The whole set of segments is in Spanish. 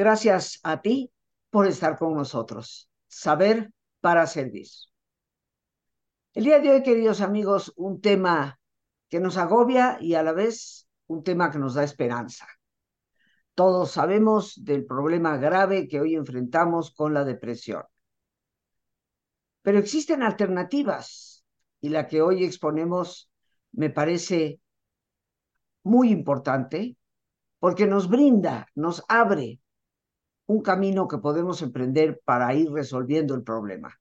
Gracias a ti por estar con nosotros. Saber para servir. El día de hoy, queridos amigos, un tema que nos agobia y a la vez un tema que nos da esperanza. Todos sabemos del problema grave que hoy enfrentamos con la depresión. Pero existen alternativas y la que hoy exponemos me parece muy importante porque nos brinda, nos abre un camino que podemos emprender para ir resolviendo el problema.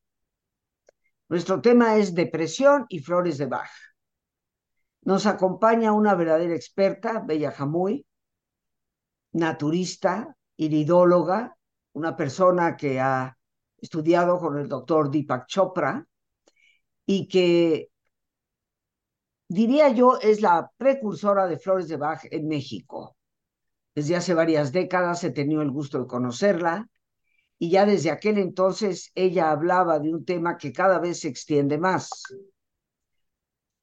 Nuestro tema es depresión y flores de Bach. Nos acompaña una verdadera experta, Bella Jamuy, naturista, iridóloga, una persona que ha estudiado con el doctor Deepak Chopra y que diría yo es la precursora de flores de Bach en México. Desde hace varias décadas he tenido el gusto de conocerla y ya desde aquel entonces ella hablaba de un tema que cada vez se extiende más.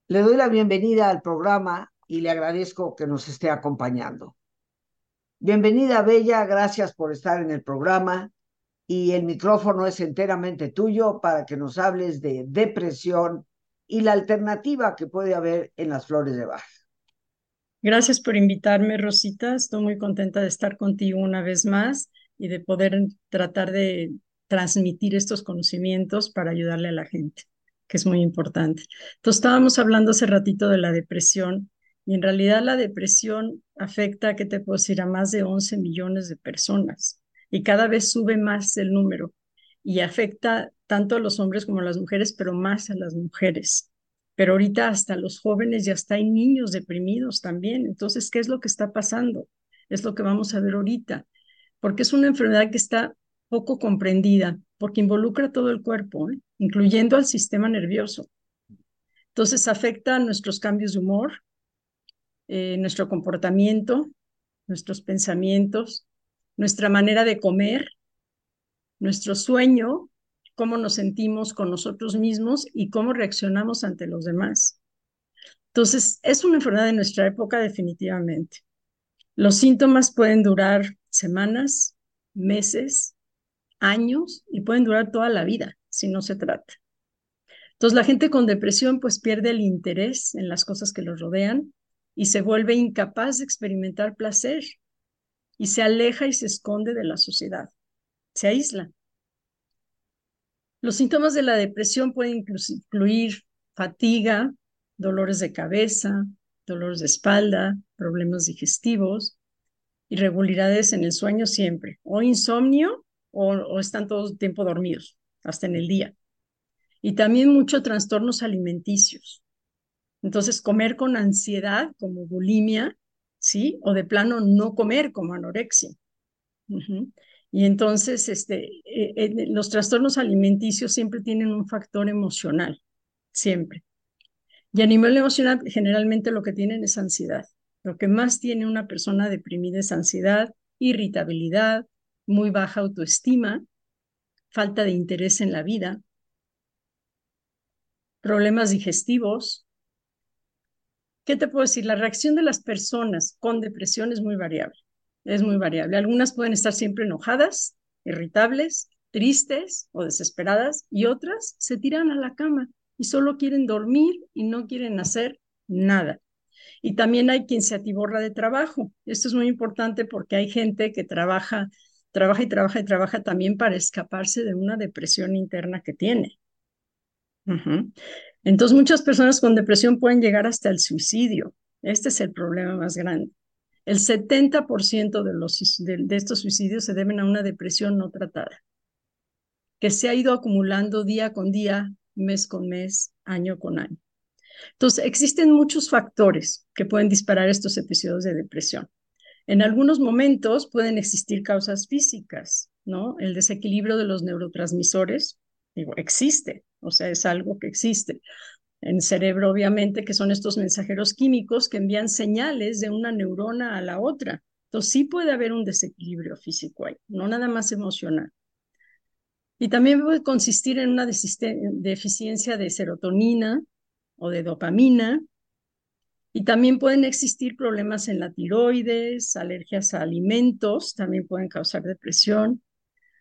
Le doy la bienvenida al programa y le agradezco que nos esté acompañando. Bienvenida, Bella, gracias por estar en el programa y el micrófono es enteramente tuyo para que nos hables de depresión y la alternativa que puede haber en las flores de Bach. Gracias por invitarme, Rosita. Estoy muy contenta de estar contigo una vez más y de poder tratar de transmitir estos conocimientos para ayudarle a la gente, que es muy importante. Entonces, estábamos hablando hace ratito de la depresión y en realidad la depresión afecta, ¿qué te puedo a más de 11 millones de personas y cada vez sube más el número y afecta tanto a los hombres como a las mujeres, pero más a las mujeres pero ahorita hasta los jóvenes ya hasta hay niños deprimidos también. Entonces, ¿qué es lo que está pasando? Es lo que vamos a ver ahorita, porque es una enfermedad que está poco comprendida, porque involucra todo el cuerpo, ¿eh? incluyendo al sistema nervioso. Entonces, afecta nuestros cambios de humor, eh, nuestro comportamiento, nuestros pensamientos, nuestra manera de comer, nuestro sueño, cómo nos sentimos con nosotros mismos y cómo reaccionamos ante los demás. Entonces, es una enfermedad de nuestra época definitivamente. Los síntomas pueden durar semanas, meses, años y pueden durar toda la vida si no se trata. Entonces, la gente con depresión pues pierde el interés en las cosas que los rodean y se vuelve incapaz de experimentar placer y se aleja y se esconde de la sociedad, se aísla. Los síntomas de la depresión pueden incluir fatiga, dolores de cabeza, dolores de espalda, problemas digestivos, irregularidades en el sueño siempre, o insomnio, o, están todo el tiempo dormidos, hasta en el día. Y también muchos trastornos alimenticios. Entonces, comer con ansiedad, como bulimia, ¿sí? O de plano no comer, como anorexia. Y entonces, este, eh, los trastornos alimenticios siempre tienen un factor emocional, siempre. Y a nivel emocional, generalmente lo que tienen es ansiedad. Lo que más tiene una persona deprimida es ansiedad, irritabilidad, muy baja autoestima, falta de interés en la vida, problemas digestivos. ¿Qué te puedo decir? La reacción de las personas con depresión es muy variable es muy variable. Algunas pueden estar siempre enojadas, irritables, tristes o desesperadas y otras se tiran a la cama y solo quieren dormir y no quieren hacer nada. Y también hay quien se atiborra de trabajo. Esto es muy importante porque hay gente que trabaja, trabaja y trabaja y trabaja también para escaparse de una depresión interna que tiene. Entonces muchas personas con depresión pueden llegar hasta el suicidio. Este es el problema más grande. El 70% de, de, estos suicidios se deben a una depresión no tratada, que se ha ido acumulando día con día, mes con mes, año con año. Entonces, existen muchos factores que pueden disparar estos episodios de depresión. En algunos momentos pueden existir causas físicas, ¿no? El desequilibrio de los neurotransmisores, digo, existe, o sea, es algo que existe en cerebro, obviamente, que son estos mensajeros químicos que envían señales de una neurona a la otra. Entonces sí puede haber un desequilibrio físico ahí, no nada más emocional. Y también puede consistir en una deficiencia de serotonina o de dopamina. Y también pueden existir problemas en la tiroides, alergias a alimentos, también pueden causar depresión.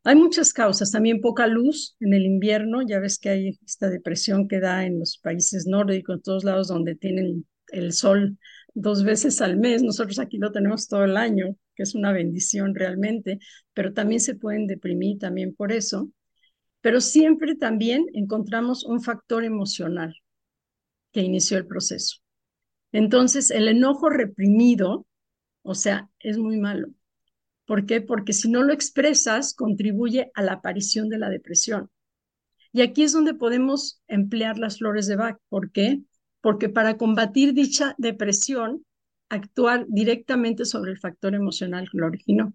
Hay muchas causas, también poca luz en el invierno, ya ves que hay esta depresión que da en los países nórdicos, en todos lados donde tienen el sol dos veces al mes, nosotros aquí lo tenemos todo el año, que es una bendición realmente, pero también se pueden deprimir también por eso. Pero siempre también encontramos un factor emocional que inició el proceso. Entonces, el enojo reprimido, o sea, es muy malo. ¿Por qué? Porque si no lo expresas, contribuye a la aparición de la depresión. Y aquí es donde podemos emplear las flores de Bach. ¿Por qué? Porque para combatir dicha depresión, actuar directamente sobre el factor emocional que lo originó.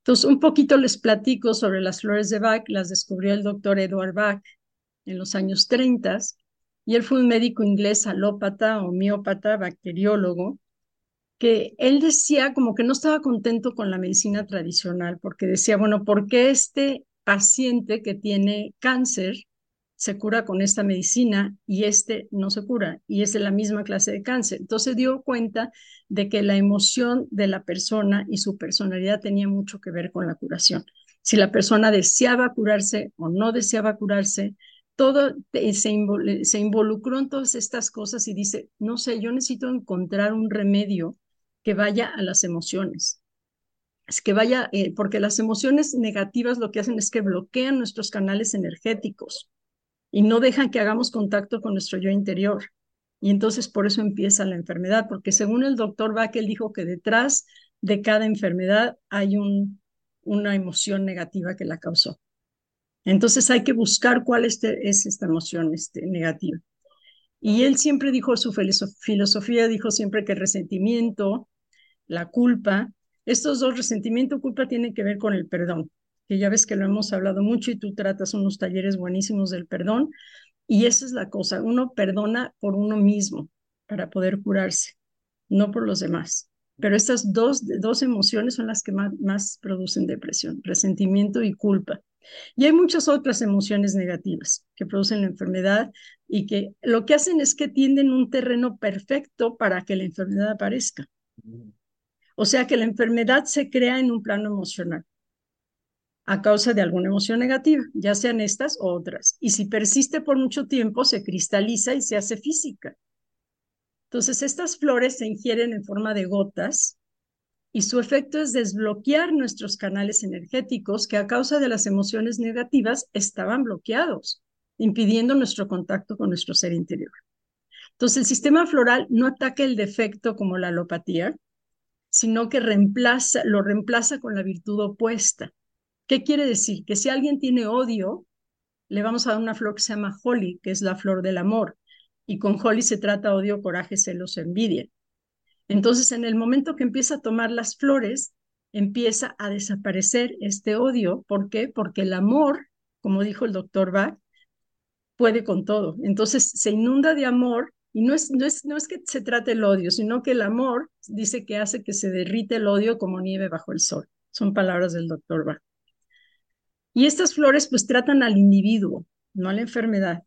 Entonces, un poquito les platico sobre las flores de Bach. Las descubrió el doctor Edward Bach en los años 30 y él fue un médico inglés alópata, homeópata, bacteriólogo, que él decía como que no estaba contento con la medicina tradicional, porque decía, bueno, ¿por qué este paciente que tiene cáncer se cura con esta medicina y este no se cura y es de la misma clase de cáncer? Entonces dio cuenta de que la emoción de la persona y su personalidad tenía mucho que ver con la curación. Si la persona deseaba curarse o no deseaba curarse, todo se, se involucró en todas estas cosas y dice, no sé, yo necesito encontrar un remedio que vaya a las emociones. Es que vaya, eh, porque las emociones negativas lo que hacen es que bloquean nuestros canales energéticos y no dejan que hagamos contacto con nuestro yo interior. Y entonces por eso empieza la enfermedad, porque según el doctor Bach, él dijo que detrás de cada enfermedad hay un, una emoción negativa que la causó. Entonces hay que buscar cuál es, es esta emoción este, negativa. Y él siempre dijo, su filosofía dijo siempre que el resentimiento, la culpa, estos dos, resentimiento culpa, tienen que ver con el perdón, que ya ves que lo hemos hablado mucho y tú tratas unos talleres buenísimos del perdón. Y esa es la cosa, uno perdona por uno mismo para poder curarse, no por los demás. Pero estas dos, dos emociones son las que más, más producen depresión, resentimiento y culpa. Y hay muchas otras emociones negativas que producen la enfermedad y que lo que hacen es que tienden un terreno perfecto para que la enfermedad aparezca. O sea que la enfermedad se crea en un plano emocional a causa de alguna emoción negativa, ya sean estas u otras. Y si persiste por mucho tiempo, se cristaliza y se hace física. Entonces, estas flores se ingieren en forma de gotas y su efecto es desbloquear nuestros canales energéticos que a causa de las emociones negativas estaban bloqueados, impidiendo nuestro contacto con nuestro ser interior. Entonces, el sistema floral no ataca el defecto como la alopatía, sino que lo reemplaza con la virtud opuesta. ¿Qué quiere decir? Que si alguien tiene odio, le vamos a dar una flor que se llama holly, que es la flor del amor. Y con holly se trata odio, coraje, celos, envidia. Entonces, en el momento que empieza a tomar las flores, empieza a desaparecer este odio. ¿Por qué? Porque el amor, como dijo el doctor Bach, puede con todo. Entonces, se inunda de amor y no es, no es, no es que se trate el odio, sino que el amor dice que hace que se derrite el odio como nieve bajo el sol. Son palabras del doctor Bach. Y estas flores pues tratan al individuo, no a la enfermedad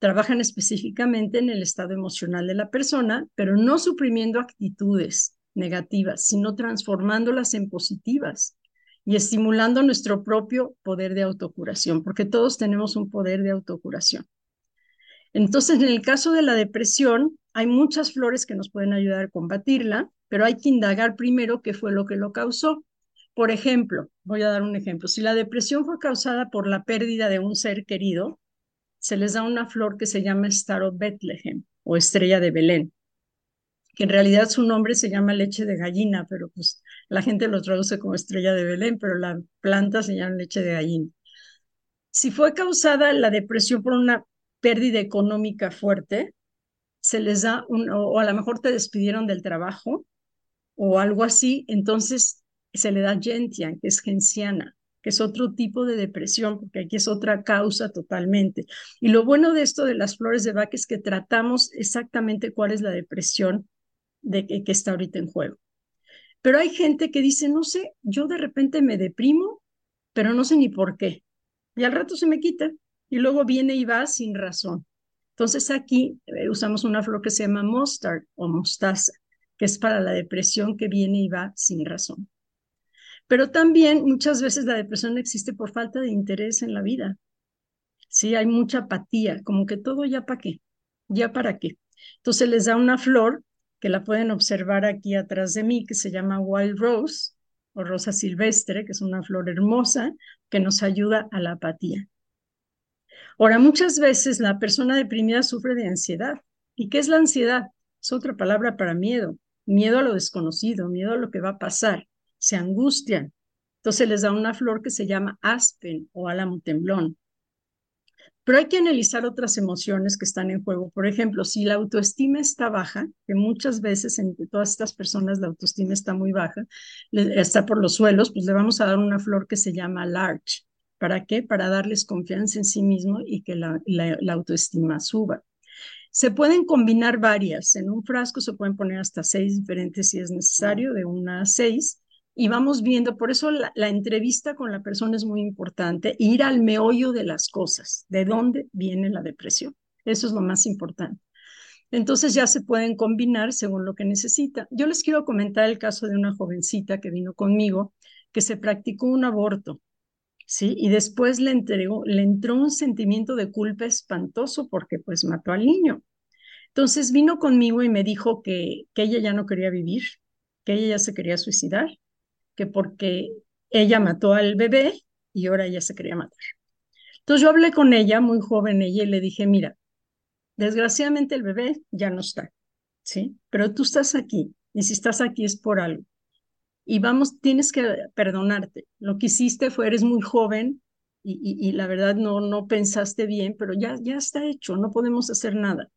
trabajan específicamente en el estado emocional de la persona, pero no suprimiendo actitudes negativas, sino transformándolas en positivas y estimulando nuestro propio poder de autocuración, porque todos tenemos un poder de autocuración. Entonces, en el caso de la depresión, hay muchas flores que nos pueden ayudar a combatirla, pero hay que indagar primero qué fue lo que lo causó. Por ejemplo, voy a dar un ejemplo. Si la depresión fue causada por la pérdida de un ser querido, se les da una flor que se llama Star of Bethlehem o estrella de Belén, que en realidad su nombre se llama leche de gallina, pero pues la gente lo traduce como estrella de Belén, pero la planta se llama leche de gallina. Si fue causada la depresión por una pérdida económica fuerte, se les da o a lo mejor te despidieron del trabajo o algo así, entonces se le da gentian, que es genciana que es otro tipo de depresión, porque aquí es otra causa totalmente. Y lo bueno de esto de las flores de Bach es que tratamos exactamente cuál es la depresión de que, que está ahorita en juego. Pero hay gente que dice, no sé, yo de repente me deprimo, pero no sé ni por qué. Y al rato se me quita y luego viene y va sin razón. Entonces aquí eh, usamos una flor que se llama mustard o mostaza, que es para la depresión que viene y va sin razón. Pero también muchas veces la depresión existe por falta de interés en la vida. Sí, hay mucha apatía, como que todo ya para qué, ya para qué. Entonces les da una flor que la pueden observar aquí atrás de mí, que se llama Wild Rose o rosa silvestre, que es una flor hermosa que nos ayuda a la apatía. Ahora, muchas veces la persona deprimida sufre de ansiedad. ¿Y qué es la ansiedad? Es otra palabra para miedo. Miedo a lo desconocido, miedo a lo que va a pasar se angustian. Entonces les da una flor que se llama aspen o álamo temblón. Pero hay que analizar otras emociones que están en juego. Por ejemplo, si la autoestima está baja, que muchas veces entre todas estas personas la autoestima está muy baja, está por los suelos, pues le vamos a dar una flor que se llama larch. ¿Para qué? Para darles confianza en sí mismo y que la, la autoestima suba. Se pueden combinar varias. En un frasco se pueden poner hasta seis diferentes si es necesario, de una a seis y vamos viendo, por eso la, entrevista con la persona es muy importante, ir al meollo de las cosas, de dónde viene la depresión. Eso es lo más importante. Entonces ya se pueden combinar según lo que necesita. Yo les quiero comentar el caso de una jovencita que vino conmigo, que se practicó un aborto, ¿sí? Y después le, entregó, le entró un sentimiento de culpa espantoso porque pues mató al niño. Entonces vino conmigo y me dijo que, que ella ya no quería vivir, que ella ya se quería suicidar que porque ella mató al bebé y ahora ella se quería matar. Entonces yo hablé con ella, muy joven ella, y le dije, mira, desgraciadamente el bebé ya no está, ¿sí? Pero tú estás aquí, y si estás aquí es por algo. Y vamos, tienes que perdonarte. Lo que hiciste fue, eres muy joven y, la verdad no, no pensaste bien, pero ya, ya está hecho, no podemos hacer nada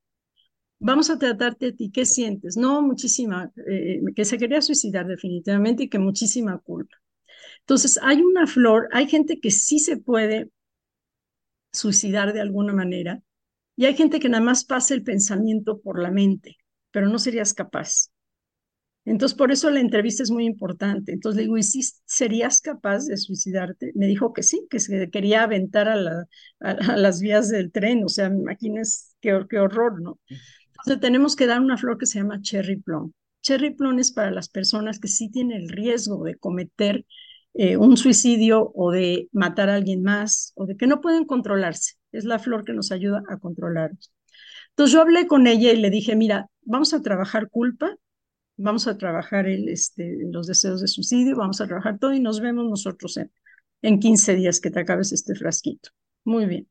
vamos a tratarte a ti, ¿qué sientes? No, muchísima, eh, que se quería suicidar definitivamente y que muchísima culpa. Entonces, hay una flor, hay gente que sí se puede suicidar de alguna manera y hay gente que nada más pasa el pensamiento por la mente, pero no serías capaz. Entonces, por eso la entrevista es muy importante. Entonces le digo, ¿y si serías capaz de suicidarte? Me dijo que sí, que se quería aventar a, la, a, las vías del tren. O sea, me imaginas qué, qué horror, ¿no? Entonces tenemos que dar una flor que se llama cherry plum. Cherry plum es para las personas que sí tienen el riesgo de cometer eh, un suicidio o de matar a alguien más o de que no pueden controlarse. Es la flor que nos ayuda a controlarnos. Entonces yo hablé con ella y le dije, mira, vamos a trabajar culpa, vamos a trabajar este, los deseos de suicidio, vamos a trabajar todo y nos vemos nosotros en, en 15 días que te acabes este frasquito. Muy bien.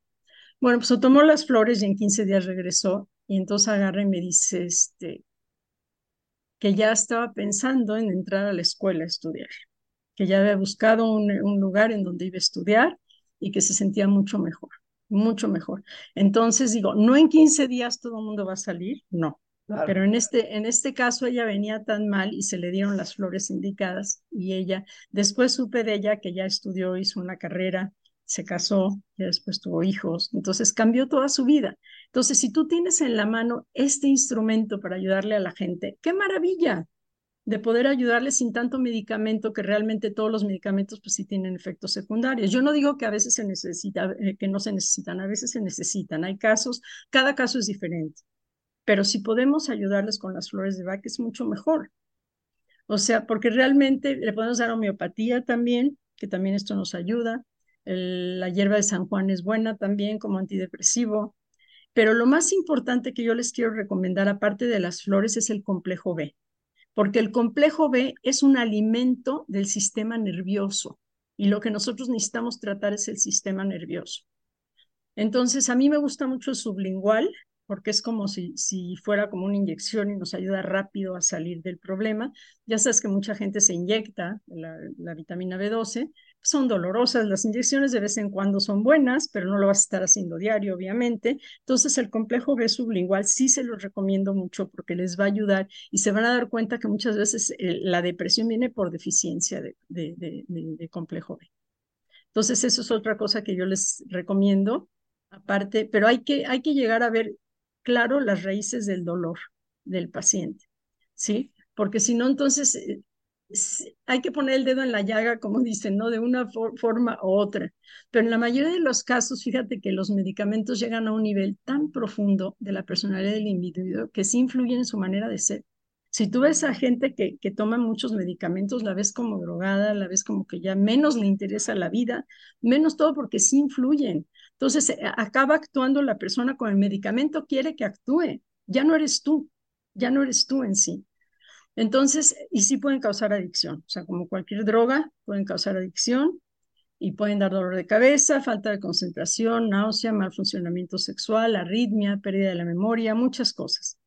Bueno, pues tomó las flores y en 15 días regresó y entonces agarra y me dice este, que ya estaba pensando en entrar a la escuela a estudiar, que ya había buscado un, un lugar en donde iba a estudiar y que se sentía mucho mejor, mucho mejor. Entonces digo, no en 15 días todo el mundo va a salir, no. Pero en este, en este caso ella venía tan mal y se le dieron las flores indicadas y ella, después supe de ella que ya estudió, hizo una carrera, se casó, y después tuvo hijos, entonces cambió toda su vida. Entonces, si tú tienes en la mano este instrumento para ayudarle a la gente, qué maravilla de poder ayudarle sin tanto medicamento, que realmente todos los medicamentos pues sí tienen efectos secundarios. Yo no digo que a veces se necesita, eh, que no se necesitan, a veces se necesitan. Hay casos, cada caso es diferente. Pero si podemos ayudarles con las flores de Bach es mucho mejor. O sea, porque realmente le podemos dar homeopatía también, que también esto nos ayuda la hierba de San Juan es buena también como antidepresivo. Pero lo más importante que yo les quiero recomendar, aparte de las flores, es el complejo B, porque el complejo B es un alimento del sistema nervioso y lo que nosotros necesitamos tratar es el sistema nervioso. Entonces, a mí me gusta mucho el sublingual, porque es como si, si fuera como una inyección y nos ayuda rápido a salir del problema. Ya sabes que mucha gente se inyecta la, vitamina B12, son dolorosas. Las inyecciones de vez en cuando son buenas, pero no lo vas a estar haciendo diario, obviamente. Entonces, el complejo B sublingual sí se los recomiendo mucho porque les va a ayudar y se van a dar cuenta que muchas veces eh, la depresión viene por deficiencia de, de, complejo B. Entonces, eso es otra cosa que yo les recomiendo. Aparte, pero hay que, hay que llegar a ver claro las raíces del dolor del paciente, ¿sí? Porque si no, entonces eh, hay que poner el dedo en la llaga, como dicen, ¿no? De una forma u otra. Pero en la mayoría de los casos, fíjate que los medicamentos llegan a un nivel tan profundo de la personalidad del individuo que sí influyen en su manera de ser. Si tú ves a gente que, que toma muchos medicamentos, la ves como drogada, la ves como que ya menos le interesa la vida, menos todo porque sí influyen. Entonces eh, acaba actuando la persona con el medicamento, quiere que actúe. Ya no eres tú, ya no eres tú en sí. Entonces, y sí pueden causar adicción, o sea, como cualquier droga, pueden causar adicción y pueden dar dolor de cabeza, falta de concentración, náusea, mal funcionamiento sexual, arritmia, pérdida de la memoria, muchas cosas.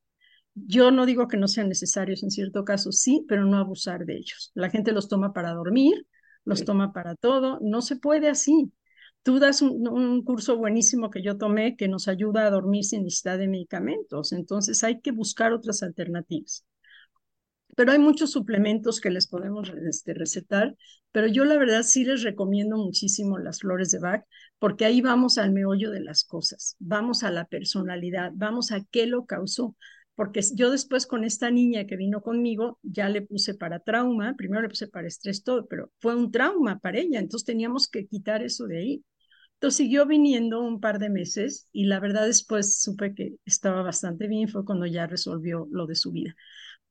Yo no digo que no sean necesarios en cierto caso, sí, pero no abusar de ellos. La gente los toma para dormir, los toma para todo, no se puede así. Tú das un, curso buenísimo que yo tomé que nos ayuda a dormir sin necesidad de medicamentos, entonces hay que buscar otras alternativas. Pero hay muchos suplementos que les podemos este, recetar, pero yo la verdad sí les recomiendo muchísimo las flores de Bach, porque ahí vamos al meollo de las cosas, vamos a la personalidad, vamos a qué lo causó, porque yo después con esta niña que vino conmigo ya le puse para trauma, primero le puse para estrés todo, pero fue un trauma para ella, entonces teníamos que quitar eso de ahí. Entonces siguió viniendo un par de meses y la verdad después supe que estaba bastante bien, fue cuando ya resolvió lo de su vida.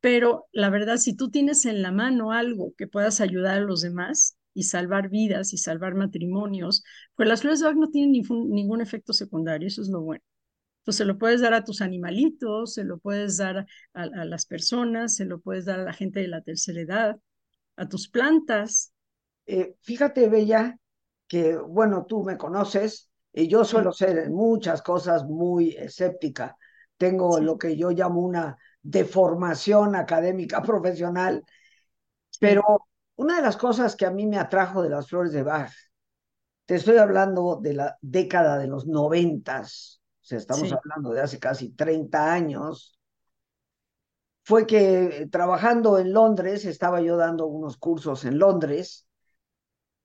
Pero la verdad, si tú tienes en la mano algo que puedas ayudar a los demás y salvar vidas y salvar matrimonios, pues las flores de Bach no tienen ningún, efecto secundario, eso es lo bueno. Entonces se lo puedes dar a tus animalitos, se lo puedes dar a, las personas, se lo puedes dar a la gente de la tercera edad, a tus plantas. Eh, fíjate, Bella, que bueno, tú me conoces, y yo suelo ser en muchas cosas muy escéptica. Tengo lo que yo llamo una de formación académica profesional, pero una de las cosas que a mí me atrajo de las flores de Bach, te estoy hablando de la década de los noventas, o sea, estamos hablando de hace casi 30 años, fue que trabajando en Londres, estaba yo dando unos cursos en Londres,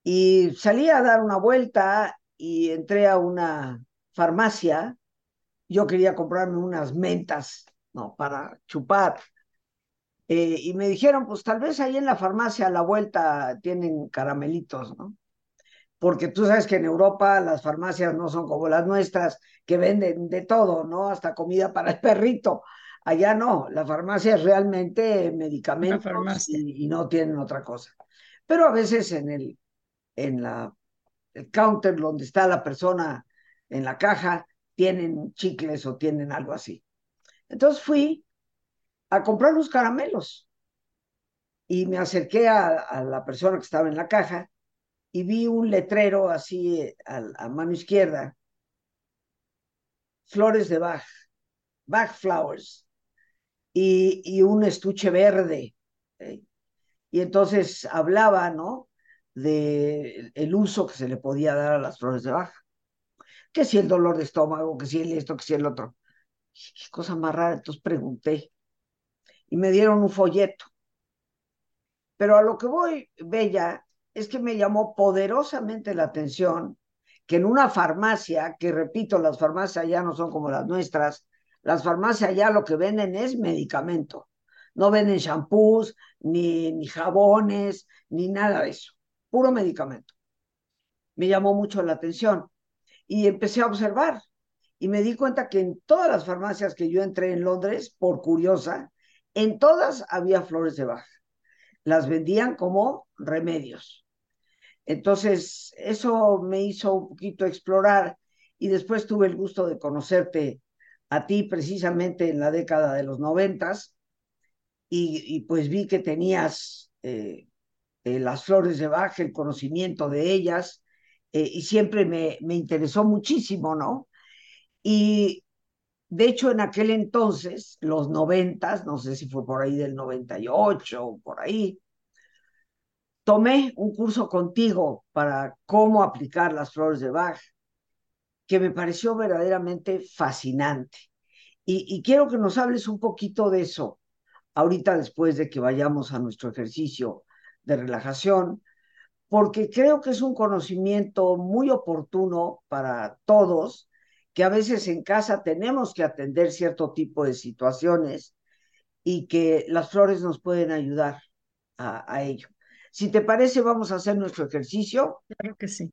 y salí a dar una vuelta y entré a una farmacia, yo quería comprarme unas mentas ¿no? Para chupar. Eh, y me dijeron, pues tal vez ahí en la farmacia a la vuelta tienen caramelitos, ¿no? Porque tú sabes que en Europa las farmacias no son como las nuestras, que venden de todo, ¿no? Hasta comida para el perrito. Allá no, la farmacia es realmente medicamentos y, y, no tienen otra cosa. Pero a veces en el, en la, el counter donde está la persona en la caja, tienen chicles o tienen algo así. Entonces fui a comprar los caramelos y me acerqué a, la persona que estaba en la caja y vi un letrero así a, mano izquierda, flores de Bach, Bach Flowers, y, un estuche verde. Y entonces hablaba, ¿no? De el uso que se le podía dar a las flores de Bach. Que si el dolor de estómago, que si el esto, que si el otro qué cosa más rara, entonces pregunté y me dieron un folleto. Pero a lo que voy, Bella, es que me llamó poderosamente la atención que en una farmacia, que repito, las farmacias ya no son como las nuestras, las farmacias ya lo que venden es medicamento. No venden shampoos, ni, ni jabones, ni nada de eso. Puro medicamento. Me llamó mucho la atención. Y empecé a observar y me di cuenta que en todas las farmacias que yo entré en Londres, por curiosa, en todas había flores de baja. Las vendían como remedios. Entonces, eso me hizo un poquito explorar y después tuve el gusto de conocerte a ti precisamente en la década de los noventas y, pues vi que tenías eh, eh, las flores de baja, el conocimiento de ellas eh, y siempre me, me interesó muchísimo, ¿no? Y de hecho, en aquel entonces, los noventas, no sé si fue por ahí del 98 o por ahí, tomé un curso contigo para cómo aplicar las flores de Bach, que me pareció verdaderamente fascinante. Y, y quiero que nos hables un poquito de eso, ahorita después de que vayamos a nuestro ejercicio de relajación, porque creo que es un conocimiento muy oportuno para todos que a veces en casa tenemos que atender cierto tipo de situaciones y que las flores nos pueden ayudar a, ello. Si te parece, vamos a hacer nuestro ejercicio. Claro que sí.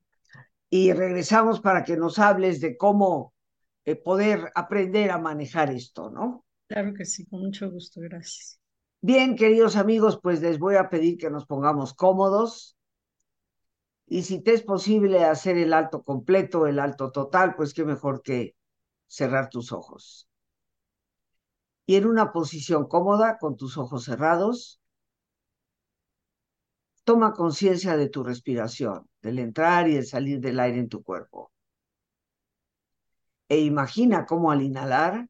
Y regresamos para que nos hables de cómo eh, poder aprender a manejar esto, ¿no? Claro que sí, con mucho gusto, gracias. Bien, queridos amigos, pues les voy a pedir que nos pongamos cómodos. Y si te es posible hacer el alto completo, el alto total, pues qué mejor que cerrar tus ojos. Y en una posición cómoda, con tus ojos cerrados, toma conciencia de tu respiración, del entrar y el salir del aire en tu cuerpo. E imagina cómo al inhalar,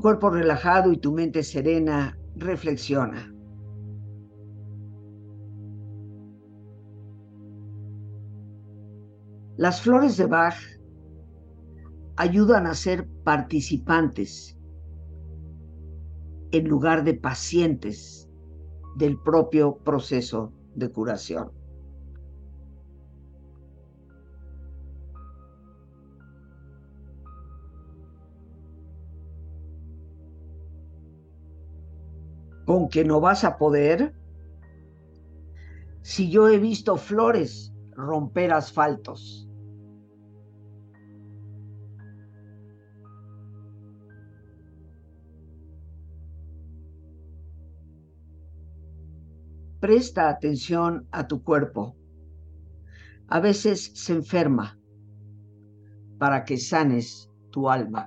Cuerpo relajado y tu mente serena, reflexiona. Las flores de Bach ayudan a ser participantes en lugar de pacientes del propio proceso de curación. Con que no vas a poder? Si yo he visto flores romper asfaltos. Presta atención a tu cuerpo. A veces se enferma para que sanes tu alma.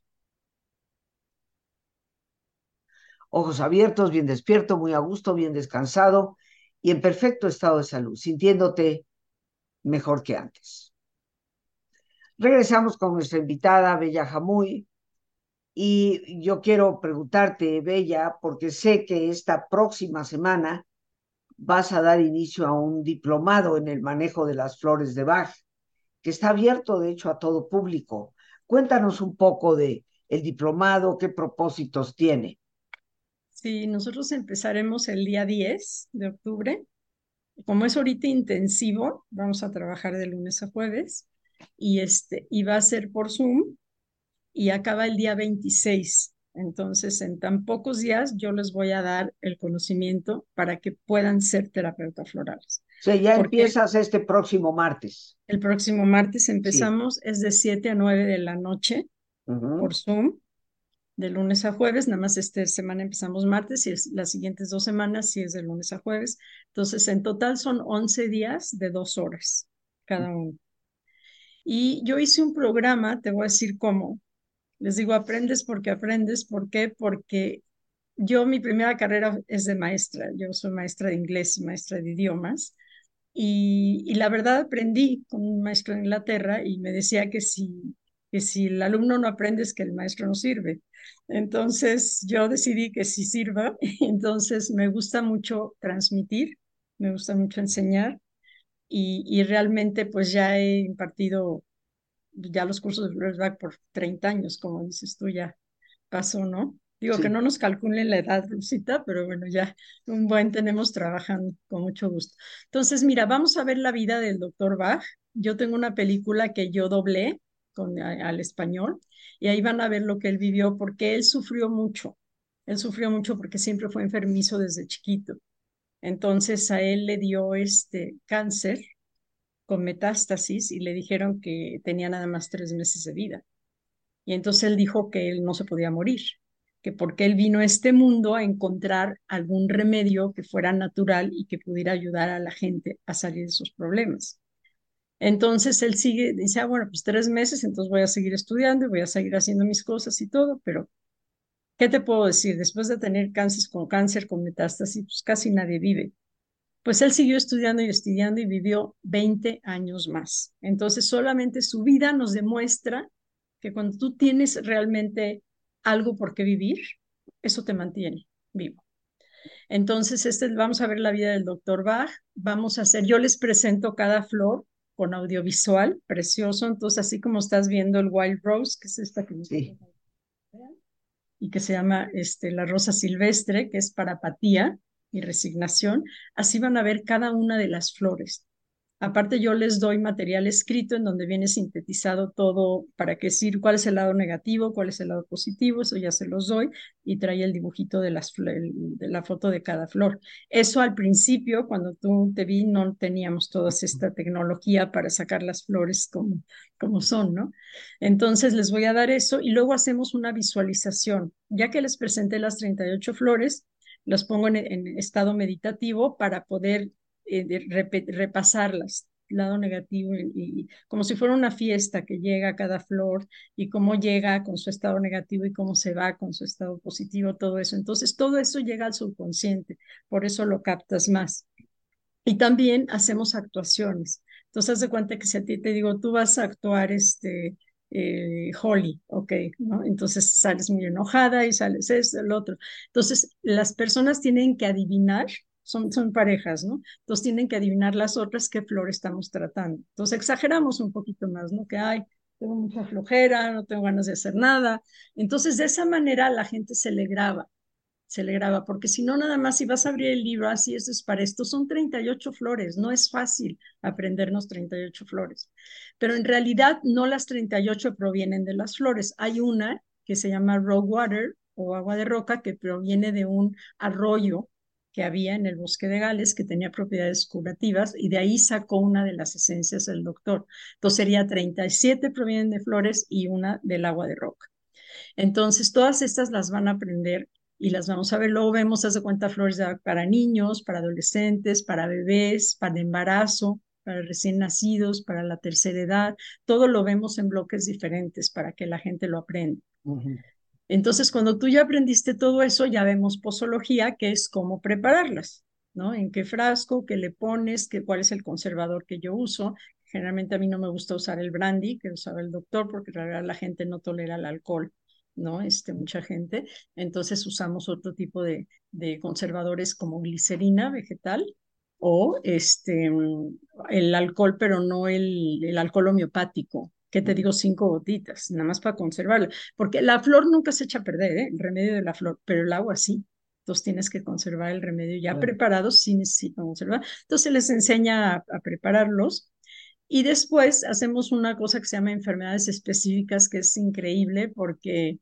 Ojos abiertos, bien despierto, muy a gusto, bien descansado y en perfecto estado de salud, sintiéndote mejor que antes. Regresamos con nuestra invitada, Bella Jamuy, y yo quiero preguntarte, Bella, porque sé que esta próxima semana vas a dar inicio a un diplomado en el manejo de las flores de Bach, que está abierto, de hecho, a todo público. Cuéntanos un poco de el diplomado, qué propósitos tiene. Sí, nosotros empezaremos el día 10 de octubre. Como es ahorita intensivo, vamos a trabajar de lunes a jueves y, este, y va a ser por Zoom y acaba el día 26. Entonces, en tan pocos días yo les voy a dar el conocimiento para que puedan ser terapeutas florales. O sea, ya empiezas este próximo martes. El próximo martes empezamos, es de 7 a 9 de la noche por Zoom de lunes a jueves, nada más esta semana empezamos martes y las siguientes dos semanas sí es de lunes a jueves. Entonces, en total son 11 días de dos horas cada uno. Y yo hice un programa, te voy a decir cómo. Les digo, aprendes porque aprendes. ¿Por qué? Porque yo mi primera carrera es de maestra. Yo soy maestra de inglés y maestra de idiomas. Y, y la verdad aprendí con un maestro en Inglaterra y me decía que si que si el alumno no aprende es que el maestro no sirve. Entonces yo decidí que sí sirva, entonces me gusta mucho transmitir, me gusta mucho enseñar y, y realmente pues ya he impartido ya los cursos de Flores por 30 años, como dices tú, ya pasó, ¿no? Digo que no nos calculen la edad, Lucita, pero bueno, ya un buen tenemos trabajando con mucho gusto. Entonces, mira, vamos a ver la vida del doctor Bach. Yo tengo una película que yo doblé con, al español y ahí van a ver lo que él vivió porque él sufrió mucho. Él sufrió mucho porque siempre fue enfermizo desde chiquito. Entonces a él le dio este cáncer con metástasis y le dijeron que tenía nada más tres meses de vida. Y entonces él dijo que él no se podía morir que porque él vino a este mundo a encontrar algún remedio que fuera natural y que pudiera ayudar a la gente a salir de sus problemas. Entonces él sigue, dice, ah, bueno, pues tres meses, entonces voy a seguir estudiando y voy a seguir haciendo mis cosas y todo, pero ¿qué te puedo decir? Después de tener cáncer con cáncer, con metástasis, pues casi nadie vive. Pues él siguió estudiando y estudiando y vivió 20 años más. Entonces solamente su vida nos demuestra que cuando tú tienes realmente algo por qué vivir, eso te mantiene vivo. Entonces, este, vamos a ver la vida del doctor Bach. Vamos a hacer, yo les presento cada flor con audiovisual, precioso. Entonces, así como estás viendo el Wild Rose, que es esta que sí. y que se llama este, la rosa silvestre, que es para apatía y resignación, así van a ver cada una de las flores. Aparte, yo les doy material escrito en donde viene sintetizado todo para que decir cuál es el lado negativo, cuál es el lado positivo, eso ya se los doy y trae el dibujito de, las, de la foto de cada flor. Eso al principio, cuando tú te vi, no teníamos toda esta tecnología para sacar las flores como, como son, ¿no? Entonces les voy a dar eso y luego hacemos una visualización. Ya que les presenté las 38 flores, las pongo en, en estado meditativo para poder eh, repasarlas, lado negativo, y, como si fuera una fiesta que llega cada flor y cómo llega con su estado negativo y cómo se va con su estado positivo, todo eso. Entonces, todo eso llega al subconsciente, por eso lo captas más. Y también hacemos actuaciones. Entonces, haz de cuenta que si a ti te digo, tú vas a actuar este, eh, Holly, ok, ¿no? Entonces sales muy enojada y sales eso, el otro. Entonces, las personas tienen que adivinar son, son parejas, ¿no? Entonces tienen que adivinar las otras qué flor estamos tratando. Entonces exageramos un poquito más, ¿no? Que hay, tengo mucha flojera, no tengo ganas de hacer nada. Entonces de esa manera la gente se le graba, se le graba, porque si no nada más si vas a abrir el libro así, eso es para esto, son 38 flores, no es fácil aprendernos 38 flores, pero en realidad no las 38 provienen de las flores, hay una que se llama rock water o agua de roca que proviene de un arroyo que había en el bosque de Gales que tenía propiedades curativas y de ahí sacó una de las esencias del doctor. Entonces sería 37 provienen de flores y una del agua de roca. Entonces todas estas las van a aprender y las vamos a ver. Luego vemos, hace cuenta, flores para niños, para adolescentes, para bebés, para embarazo, para recién nacidos, para la tercera edad. Todo lo vemos en bloques diferentes para que la gente lo aprenda. Entonces, cuando tú ya aprendiste todo eso, ya vemos posología, que es cómo prepararlas, ¿no? En qué frasco, qué le pones, qué, cuál es el conservador que yo uso. Generalmente a mí no me gusta usar el brandy que usaba el doctor porque en realidad la gente no tolera el alcohol, ¿no? Este, mucha gente. Entonces usamos otro tipo de, conservadores como glicerina vegetal o este, el alcohol, pero no el, el alcohol homeopático, ¿qué te digo? Cinco gotitas, nada más para conservarla, porque la flor nunca se echa a perder, ¿eh? el remedio de la flor, pero el agua sí. Entonces tienes que conservar el remedio ya preparado, sí necesitan conservar. Entonces les enseña a, prepararlos y después hacemos una cosa que se llama enfermedades específicas, que es increíble porque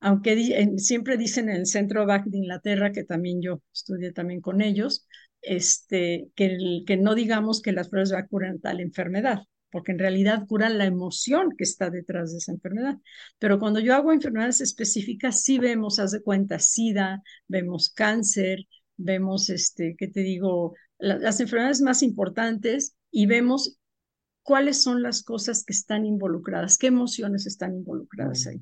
aunque siempre dicen en el Centro BAC de Inglaterra, que también yo estudié también con ellos, este, que, que no digamos que las flores a curar tal enfermedad porque en realidad curan la emoción que está detrás de esa enfermedad. Pero cuando yo hago enfermedades específicas, sí vemos, haz de cuenta, SIDA, vemos cáncer, vemos, este, ¿qué te digo? las enfermedades más importantes y vemos cuáles son las cosas que están involucradas, qué emociones están involucradas ahí.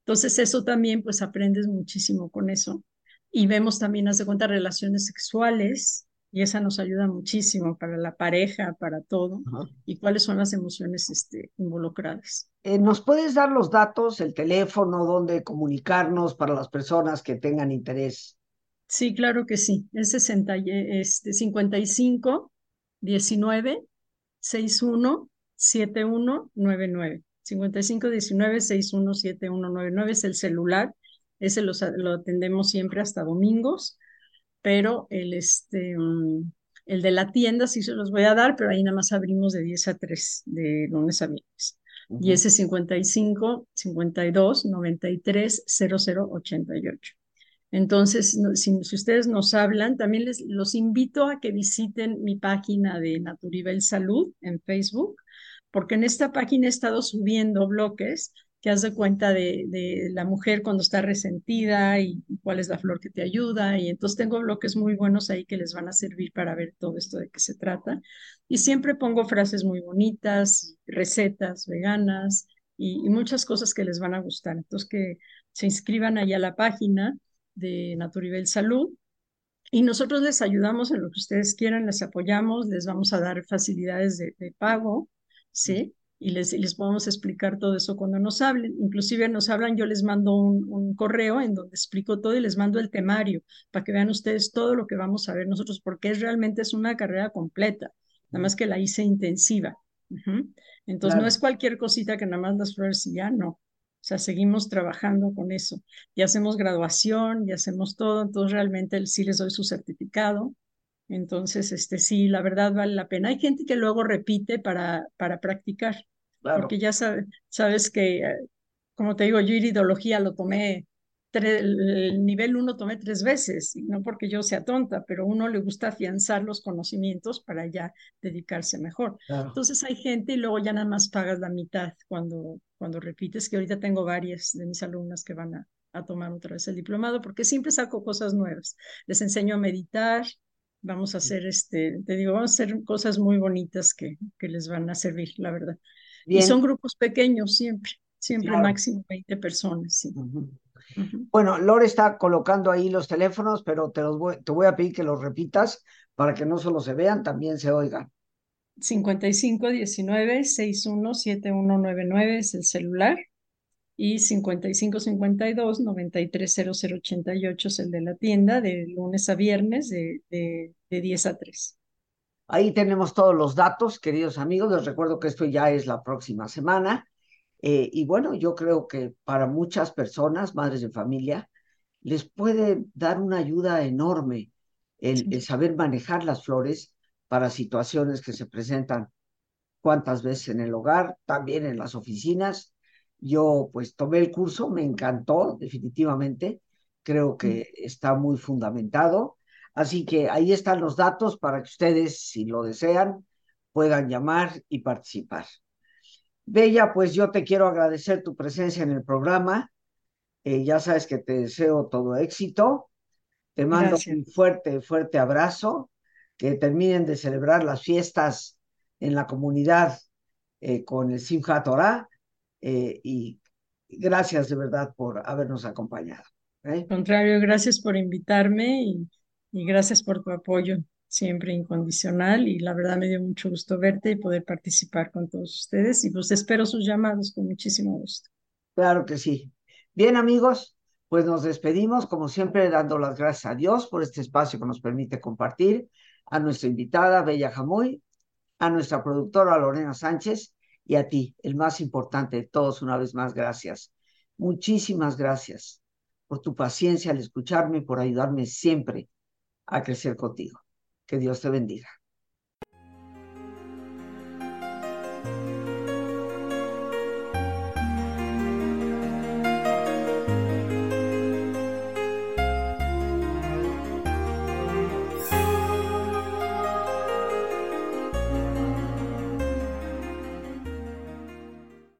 Entonces eso también, pues aprendes muchísimo con eso. Y vemos también, haz de cuenta, relaciones sexuales, y esa nos ayuda muchísimo para la pareja, para todo, y cuáles son las emociones este, involucradas. Eh, ¿Nos puedes dar los datos, el teléfono, dónde comunicarnos para las personas que tengan interés? Sí, claro que sí. Es 60, este, 55 19 61 7199. 55 19 61 7199 es el celular ese lo, lo atendemos siempre hasta domingos, pero el, este, mm, el de la tienda sí se los voy a dar, pero ahí nada más abrimos de 10 a 3, de lunes a viernes. Y ese 55 52 93 00 88. Entonces, si, ustedes nos hablan, también les los invito a que visiten mi página de Naturibel Salud en Facebook, porque en esta página he estado subiendo bloques que haz de cuenta de, de, la mujer cuando está resentida y cuál es la flor que te ayuda. Y entonces tengo bloques muy buenos ahí que les van a servir para ver todo esto de qué se trata. Y siempre pongo frases muy bonitas, recetas veganas y, muchas cosas que les van a gustar. Entonces que se inscriban ahí a la página de Naturibel Salud. Y nosotros les ayudamos en lo que ustedes quieran, les apoyamos, les vamos a dar facilidades de, de pago, ¿sí? Y les, les podemos explicar todo eso cuando nos hablen. Inclusive nos hablan, yo les mando un, un, correo en donde explico todo y les mando el temario para que vean ustedes todo lo que vamos a ver nosotros, porque es, realmente es una carrera completa, nada más que la hice intensiva. Uh -huh. Entonces claro. no es cualquier cosita que nada más las flores y ya, no. O sea, seguimos trabajando con eso. Y hacemos graduación, y hacemos todo, entonces realmente sí les doy su certificado. Entonces, este sí, la verdad vale la pena. Hay gente que luego repite para, para practicar, claro. porque ya sabe, sabes que, eh, como te digo, yo iridología lo tomé, el nivel uno tomé tres veces, y no porque yo sea tonta, pero uno le gusta afianzar los conocimientos para ya dedicarse mejor. Claro. Entonces hay gente y luego ya nada más pagas la mitad cuando, cuando repites, que ahorita tengo varias de mis alumnas que van a, a tomar otra vez el diplomado, porque siempre saco cosas nuevas. Les enseño a meditar, vamos a hacer, este, te digo, vamos a hacer cosas muy bonitas que, que les van a servir, la verdad. Bien. Y son grupos pequeños siempre, siempre claro. máximo 20 personas. Sí. Uh -huh. Uh -huh. Bueno, Lore está colocando ahí los teléfonos, pero te, los voy, te voy a pedir que los repitas para que no solo se vean, también se oigan. 55 19 61 7199 es el celular y 55 52 93 0088 es el de la tienda de lunes a viernes de, de, de 10 a 3. Ahí tenemos todos los datos, queridos amigos. Les recuerdo que esto ya es la próxima semana. Eh, y bueno, yo creo que para muchas personas, madres de familia, les puede dar una ayuda enorme el, sí. el saber manejar las flores para situaciones que se presentan cuantas veces en el hogar, también en las oficinas. Yo pues tomé el curso, me encantó definitivamente, creo que está muy fundamentado. Así que ahí están los datos para que ustedes, si lo desean, puedan llamar y participar. Bella, pues yo te quiero agradecer tu presencia en el programa. Eh, ya sabes que te deseo todo éxito. Te mando Gracias. un fuerte, fuerte abrazo. Que terminen de celebrar las fiestas en la comunidad eh, con el Simchat Torah. Eh, y gracias de verdad por habernos acompañado. Al contrario, gracias por invitarme y, y gracias por tu apoyo siempre incondicional y la verdad me dio mucho gusto verte y poder participar con todos ustedes y pues espero sus llamados con muchísimo gusto. Claro que sí. Bien amigos, pues nos despedimos como siempre dando las gracias a Dios por este espacio que nos permite compartir, a nuestra invitada Bella Jamoy, a nuestra productora Lorena Sánchez y a ti, el más importante de todos, una vez más, gracias. Muchísimas gracias por tu paciencia al escucharme, por ayudarme siempre a crecer contigo. Que Dios te bendiga.